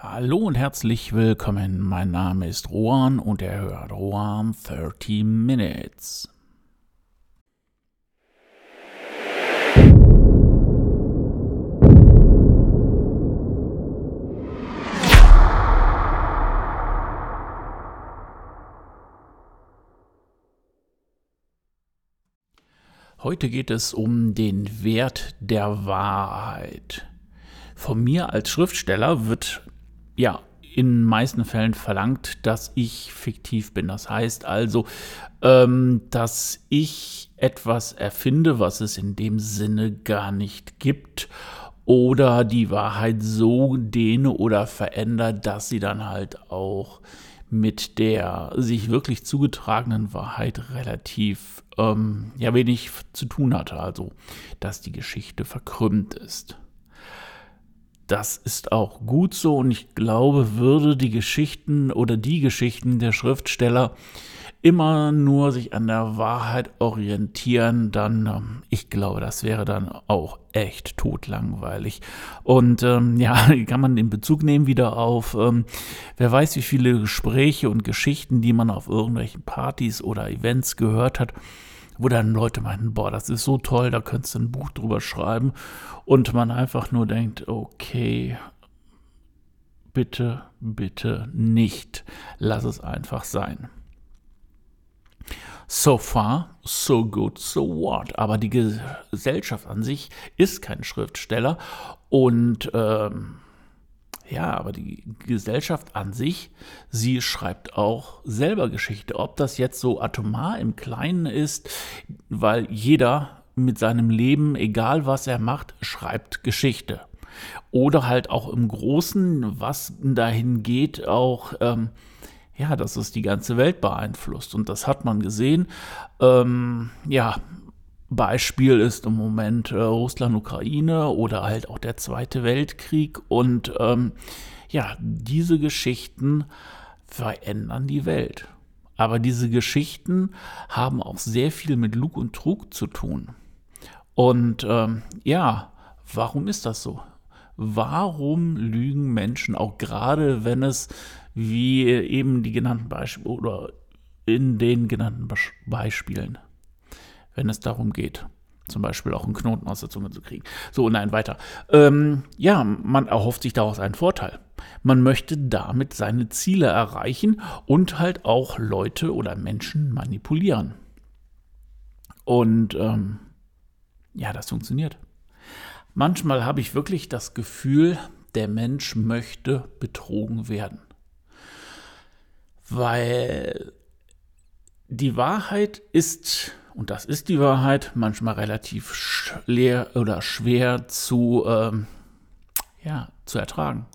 Hallo und herzlich willkommen. Mein Name ist Rohan und er hört Rohan 30 Minutes. Heute geht es um den Wert der Wahrheit. Von mir als Schriftsteller wird ja in meisten Fällen verlangt, dass ich fiktiv bin. Das heißt also, ähm, dass ich etwas erfinde, was es in dem Sinne gar nicht gibt oder die Wahrheit so dehne oder verändert, dass sie dann halt auch mit der sich wirklich zugetragenen Wahrheit relativ ähm, ja wenig zu tun hatte. Also, dass die Geschichte verkrümmt ist. Das ist auch gut so und ich glaube, würde die Geschichten oder die Geschichten der Schriftsteller immer nur sich an der Wahrheit orientieren, dann, ähm, ich glaube, das wäre dann auch echt totlangweilig. Und ähm, ja, kann man den Bezug nehmen wieder auf, ähm, wer weiß, wie viele Gespräche und Geschichten, die man auf irgendwelchen Partys oder Events gehört hat, wo dann Leute meinten, boah, das ist so toll, da könntest du ein Buch drüber schreiben. Und man einfach nur denkt, okay, bitte, bitte nicht. Lass es einfach sein. So far, so good, so what. Aber die Gesellschaft an sich ist kein Schriftsteller und ähm, ja, aber die Gesellschaft an sich, sie schreibt auch selber Geschichte. Ob das jetzt so atomar im Kleinen ist, weil jeder mit seinem Leben, egal was er macht, schreibt Geschichte. Oder halt auch im Großen, was dahin geht, auch, ähm, ja, dass es die ganze Welt beeinflusst. Und das hat man gesehen. Ähm, ja, Beispiel ist im Moment äh, Russland-Ukraine oder halt auch der Zweite Weltkrieg. Und ähm, ja, diese Geschichten verändern die Welt. Aber diese Geschichten haben auch sehr viel mit Lug und Trug zu tun. Und ähm, ja, warum ist das so? Warum lügen Menschen, auch gerade wenn es wie eben die genannten Beispiele oder in den genannten Beispielen wenn es darum geht, zum Beispiel auch einen Knoten aus der Zunge zu kriegen. So, nein, weiter. Ähm, ja, man erhofft sich daraus einen Vorteil. Man möchte damit seine Ziele erreichen und halt auch Leute oder Menschen manipulieren. Und ähm, ja, das funktioniert. Manchmal habe ich wirklich das Gefühl, der Mensch möchte betrogen werden. Weil die Wahrheit ist und das ist die Wahrheit, manchmal relativ schwer oder schwer zu, ähm, ja, zu ertragen.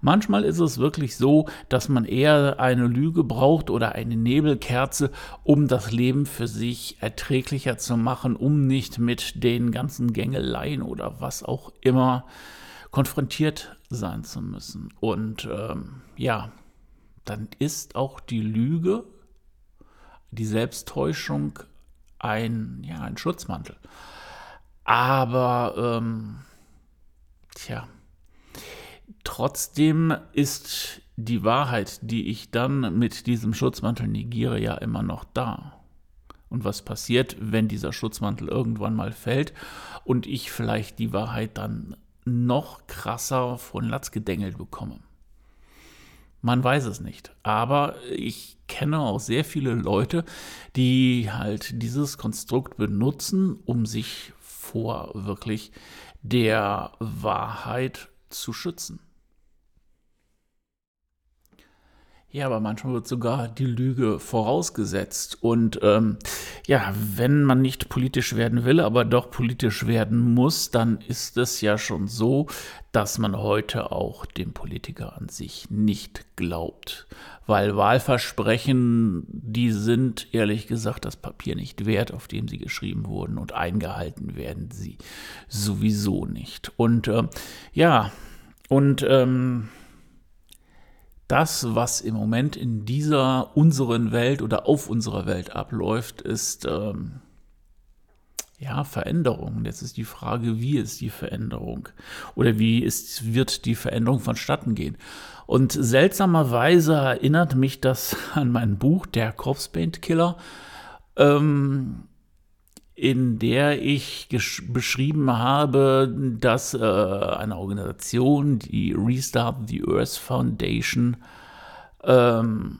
Manchmal ist es wirklich so, dass man eher eine Lüge braucht oder eine Nebelkerze, um das Leben für sich erträglicher zu machen, um nicht mit den ganzen Gängeleien oder was auch immer konfrontiert sein zu müssen. Und ähm, ja, dann ist auch die Lüge, die Selbsttäuschung ein, ja, ein Schutzmantel. Aber, ähm, tja, trotzdem ist die Wahrheit, die ich dann mit diesem Schutzmantel negiere, ja immer noch da. Und was passiert, wenn dieser Schutzmantel irgendwann mal fällt und ich vielleicht die Wahrheit dann noch krasser von Latz gedengelt bekomme? Man weiß es nicht. Aber ich kenne auch sehr viele Leute, die halt dieses Konstrukt benutzen, um sich vor wirklich der Wahrheit zu schützen. Ja, aber manchmal wird sogar die Lüge vorausgesetzt. Und ähm, ja, wenn man nicht politisch werden will, aber doch politisch werden muss, dann ist es ja schon so, dass man heute auch dem Politiker an sich nicht glaubt. Weil Wahlversprechen, die sind ehrlich gesagt das Papier nicht wert, auf dem sie geschrieben wurden und eingehalten werden sie sowieso nicht. Und äh, ja, und ähm, das, was im Moment in dieser unseren Welt oder auf unserer Welt abläuft, ist ähm, ja, Veränderung. Jetzt ist die Frage, wie ist die Veränderung? Oder wie ist, wird die Veränderung vonstatten gehen? Und seltsamerweise erinnert mich das an mein Buch, Der Corpse Killer, ähm, in der ich beschrieben habe, dass äh, eine Organisation, die Restart the Earth Foundation, ähm,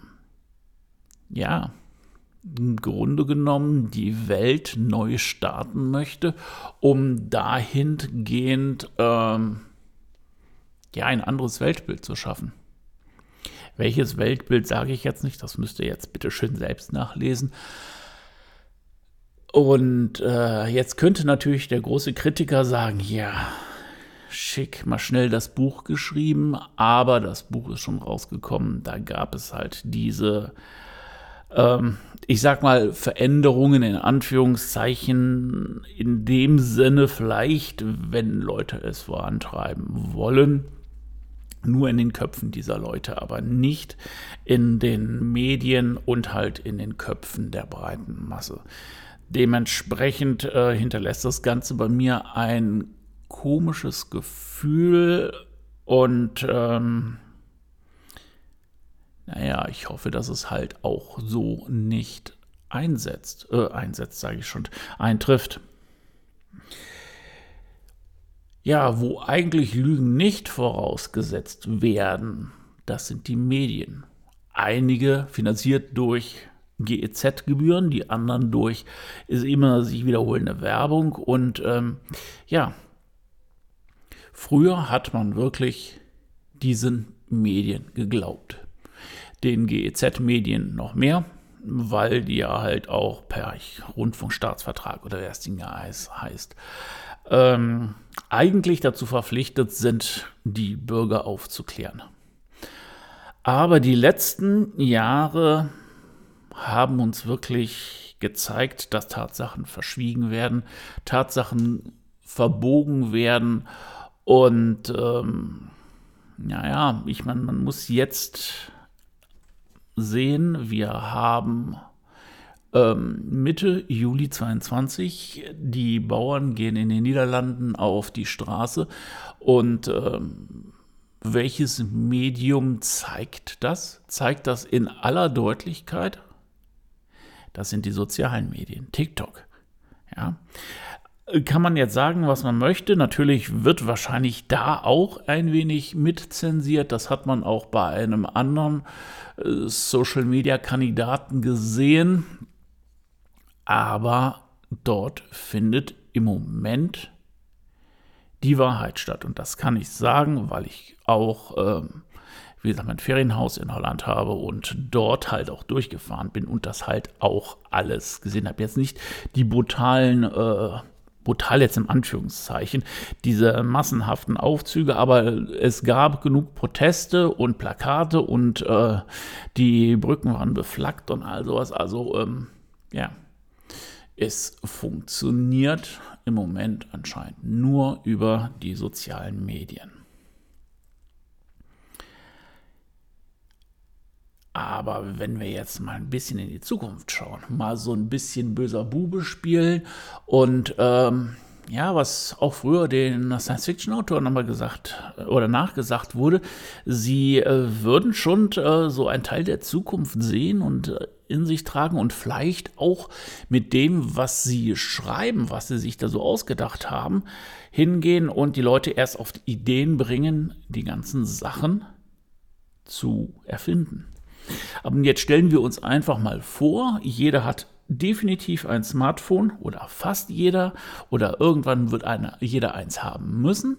ja, im Grunde genommen die Welt neu starten möchte, um dahingehend ähm, ja, ein anderes Weltbild zu schaffen. Welches Weltbild sage ich jetzt nicht, das müsst ihr jetzt bitte schön selbst nachlesen. Und äh, jetzt könnte natürlich der große Kritiker sagen, ja, schick, mal schnell das Buch geschrieben, aber das Buch ist schon rausgekommen. Da gab es halt diese ähm, ich sag mal, Veränderungen in Anführungszeichen in dem Sinne vielleicht, wenn Leute es vorantreiben wollen, nur in den Köpfen dieser Leute, aber nicht in den Medien und halt in den Köpfen der breiten Masse. Dementsprechend äh, hinterlässt das Ganze bei mir ein komisches Gefühl und ähm, naja, ich hoffe, dass es halt auch so nicht einsetzt, äh, einsetzt, sage ich schon, eintrifft. Ja, wo eigentlich Lügen nicht vorausgesetzt werden, das sind die Medien. Einige finanziert durch GEZ-Gebühren, die anderen durch ist immer sich wiederholende Werbung. Und ähm, ja, früher hat man wirklich diesen Medien geglaubt den GEZ-Medien noch mehr, weil die ja halt auch per Rundfunkstaatsvertrag oder wer das Ding ja heißt, ähm, eigentlich dazu verpflichtet sind, die Bürger aufzuklären. Aber die letzten Jahre haben uns wirklich gezeigt, dass Tatsachen verschwiegen werden, Tatsachen verbogen werden und ähm, naja, ich meine, man muss jetzt sehen, wir haben ähm, Mitte Juli 22, die Bauern gehen in den Niederlanden auf die Straße und ähm, welches Medium zeigt das? Zeigt das in aller Deutlichkeit? Das sind die sozialen Medien, TikTok. Ja kann man jetzt sagen, was man möchte. Natürlich wird wahrscheinlich da auch ein wenig mitzensiert. Das hat man auch bei einem anderen äh, Social-Media-Kandidaten gesehen. Aber dort findet im Moment die Wahrheit statt. Und das kann ich sagen, weil ich auch, ähm, wie gesagt, mein Ferienhaus in Holland habe und dort halt auch durchgefahren bin und das halt auch alles gesehen habe. Jetzt nicht die brutalen äh, brutal jetzt im Anführungszeichen, diese massenhaften Aufzüge, aber es gab genug Proteste und Plakate und äh, die Brücken waren beflaggt und all sowas. Also ähm, ja, es funktioniert im Moment anscheinend nur über die sozialen Medien. Aber wenn wir jetzt mal ein bisschen in die Zukunft schauen, mal so ein bisschen böser Bube spielen und ähm, ja, was auch früher den Science-Fiction-Autoren nochmal gesagt äh, oder nachgesagt wurde, sie äh, würden schon äh, so einen Teil der Zukunft sehen und äh, in sich tragen und vielleicht auch mit dem, was sie schreiben, was sie sich da so ausgedacht haben, hingehen und die Leute erst auf Ideen bringen, die ganzen Sachen zu erfinden. Aber jetzt stellen wir uns einfach mal vor, jeder hat definitiv ein Smartphone oder fast jeder oder irgendwann wird eine, jeder eins haben müssen.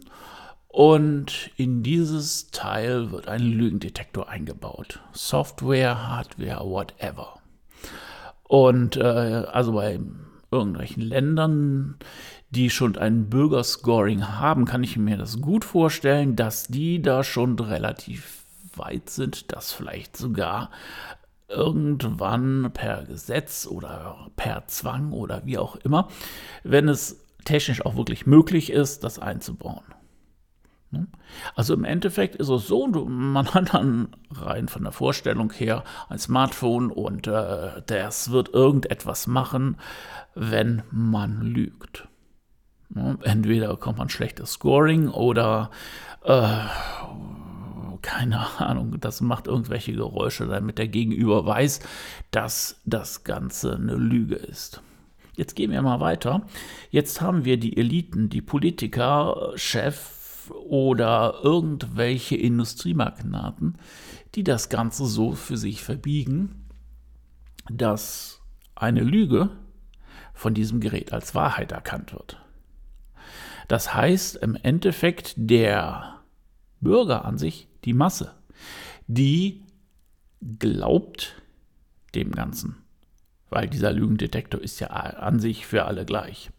Und in dieses Teil wird ein Lügendetektor eingebaut. Software, Hardware, whatever. Und äh, also bei irgendwelchen Ländern, die schon ein Bürgerscoring haben, kann ich mir das gut vorstellen, dass die da schon relativ weit sind, dass vielleicht sogar irgendwann per Gesetz oder per Zwang oder wie auch immer, wenn es technisch auch wirklich möglich ist, das einzubauen. Ne? Also im Endeffekt ist es so, man hat dann rein von der Vorstellung her ein Smartphone und äh, das wird irgendetwas machen, wenn man lügt. Ne? Entweder kommt man schlechtes Scoring oder äh, keine Ahnung, das macht irgendwelche Geräusche, damit der Gegenüber weiß, dass das Ganze eine Lüge ist. Jetzt gehen wir mal weiter. Jetzt haben wir die Eliten, die Politiker, Chef oder irgendwelche Industriemagnaten, die das Ganze so für sich verbiegen, dass eine Lüge von diesem Gerät als Wahrheit erkannt wird. Das heißt im Endeffekt, der Bürger an sich, die Masse, die glaubt dem Ganzen weil dieser Lügendetektor ist ja an sich für alle gleich.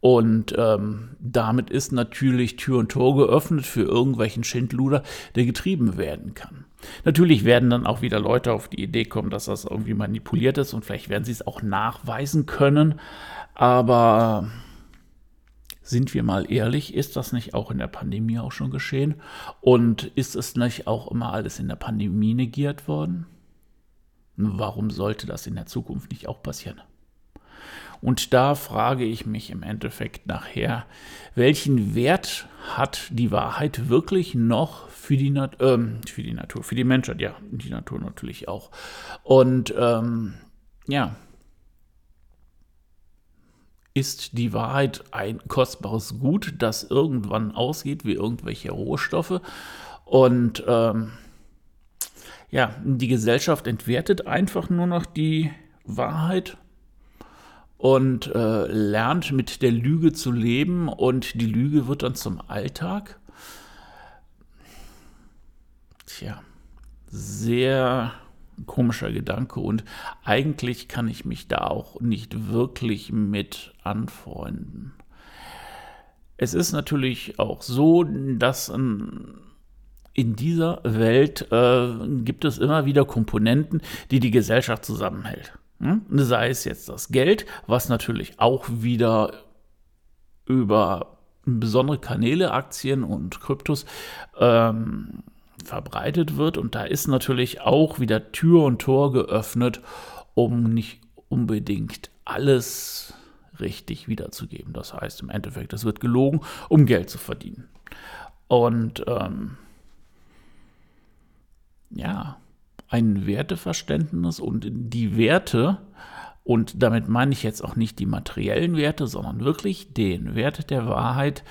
Und ähm, damit ist natürlich Tür und Tor geöffnet für irgendwelchen Schindluder, der getrieben werden kann. Natürlich werden dann auch wieder Leute auf die Idee kommen, dass das irgendwie manipuliert ist und vielleicht werden sie es auch nachweisen können. Aber sind wir mal ehrlich, ist das nicht auch in der Pandemie auch schon geschehen? Und ist es nicht auch immer alles in der Pandemie negiert worden? Warum sollte das in der Zukunft nicht auch passieren? Und da frage ich mich im Endeffekt nachher, welchen Wert hat die Wahrheit wirklich noch für die, Nat äh, für die Natur, für die Menschheit, ja, die Natur natürlich auch. Und ähm, ja, ist die Wahrheit ein kostbares Gut, das irgendwann ausgeht wie irgendwelche Rohstoffe? Und ähm, ja, die Gesellschaft entwertet einfach nur noch die Wahrheit und äh, lernt mit der Lüge zu leben und die Lüge wird dann zum Alltag. Tja, sehr komischer Gedanke und eigentlich kann ich mich da auch nicht wirklich mit anfreunden. Es ist natürlich auch so, dass ein in dieser Welt äh, gibt es immer wieder Komponenten, die die Gesellschaft zusammenhält. Hm? Sei es jetzt das Geld, was natürlich auch wieder über besondere Kanäle, Aktien und Kryptos ähm, verbreitet wird. Und da ist natürlich auch wieder Tür und Tor geöffnet, um nicht unbedingt alles richtig wiederzugeben. Das heißt im Endeffekt, es wird gelogen, um Geld zu verdienen. Und ähm, ja, ein Werteverständnis und die Werte, und damit meine ich jetzt auch nicht die materiellen Werte, sondern wirklich den Wert der Wahrheit,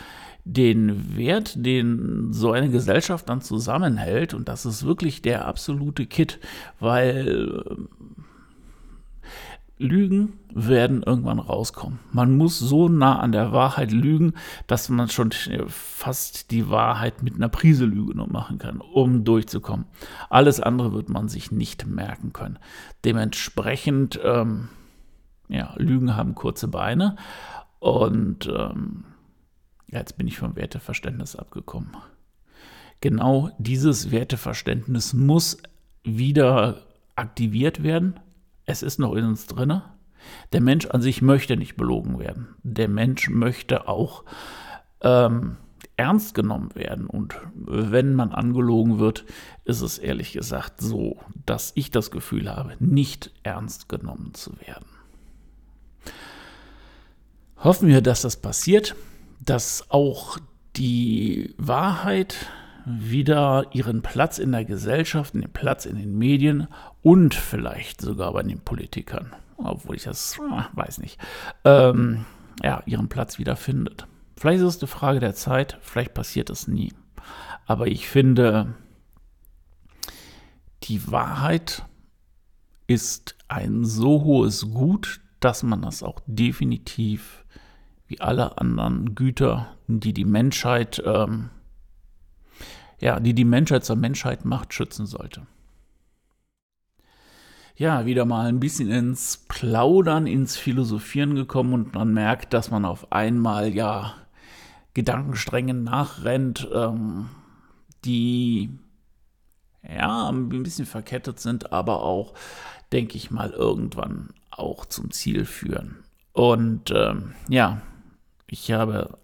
den Wert, den so eine Gesellschaft dann zusammenhält. Und das ist wirklich der absolute Kit, weil Lügen werden irgendwann rauskommen. Man muss so nah an der Wahrheit lügen, dass man schon fast die Wahrheit mit einer Prise Lüge nur machen kann, um durchzukommen. Alles andere wird man sich nicht merken können. Dementsprechend, ähm, ja, Lügen haben kurze Beine und ähm, ja, jetzt bin ich vom Werteverständnis abgekommen. Genau dieses Werteverständnis muss wieder aktiviert werden es ist noch in uns drin. Der Mensch an sich möchte nicht belogen werden. Der Mensch möchte auch ähm, ernst genommen werden. Und wenn man angelogen wird, ist es ehrlich gesagt so, dass ich das Gefühl habe, nicht ernst genommen zu werden. Hoffen wir, dass das passiert, dass auch die Wahrheit wieder ihren Platz in der Gesellschaft, den Platz in den Medien und vielleicht sogar bei den Politikern, obwohl ich das ah, weiß nicht, ähm, ja, ihren Platz wieder findet. Vielleicht ist es eine Frage der Zeit, vielleicht passiert es nie. Aber ich finde, die Wahrheit ist ein so hohes Gut, dass man das auch definitiv wie alle anderen Güter, die die Menschheit ähm, ja, die die Menschheit zur Menschheit macht, schützen sollte. Ja, wieder mal ein bisschen ins Plaudern, ins Philosophieren gekommen und man merkt, dass man auf einmal ja Gedankensträngen nachrennt, ähm, die ja ein bisschen verkettet sind, aber auch, denke ich mal, irgendwann auch zum Ziel führen. Und ähm, ja, ich habe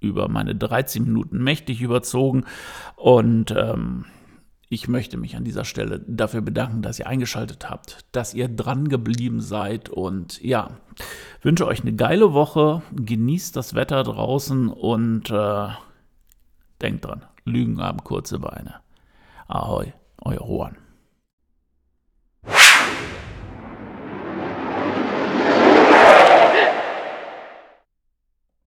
über meine 13 Minuten mächtig überzogen und ähm, ich möchte mich an dieser Stelle dafür bedanken, dass ihr eingeschaltet habt, dass ihr dran geblieben seid und ja, wünsche euch eine geile Woche, genießt das Wetter draußen und äh, denkt dran, Lügen haben kurze Beine. Ahoi, euer Juan.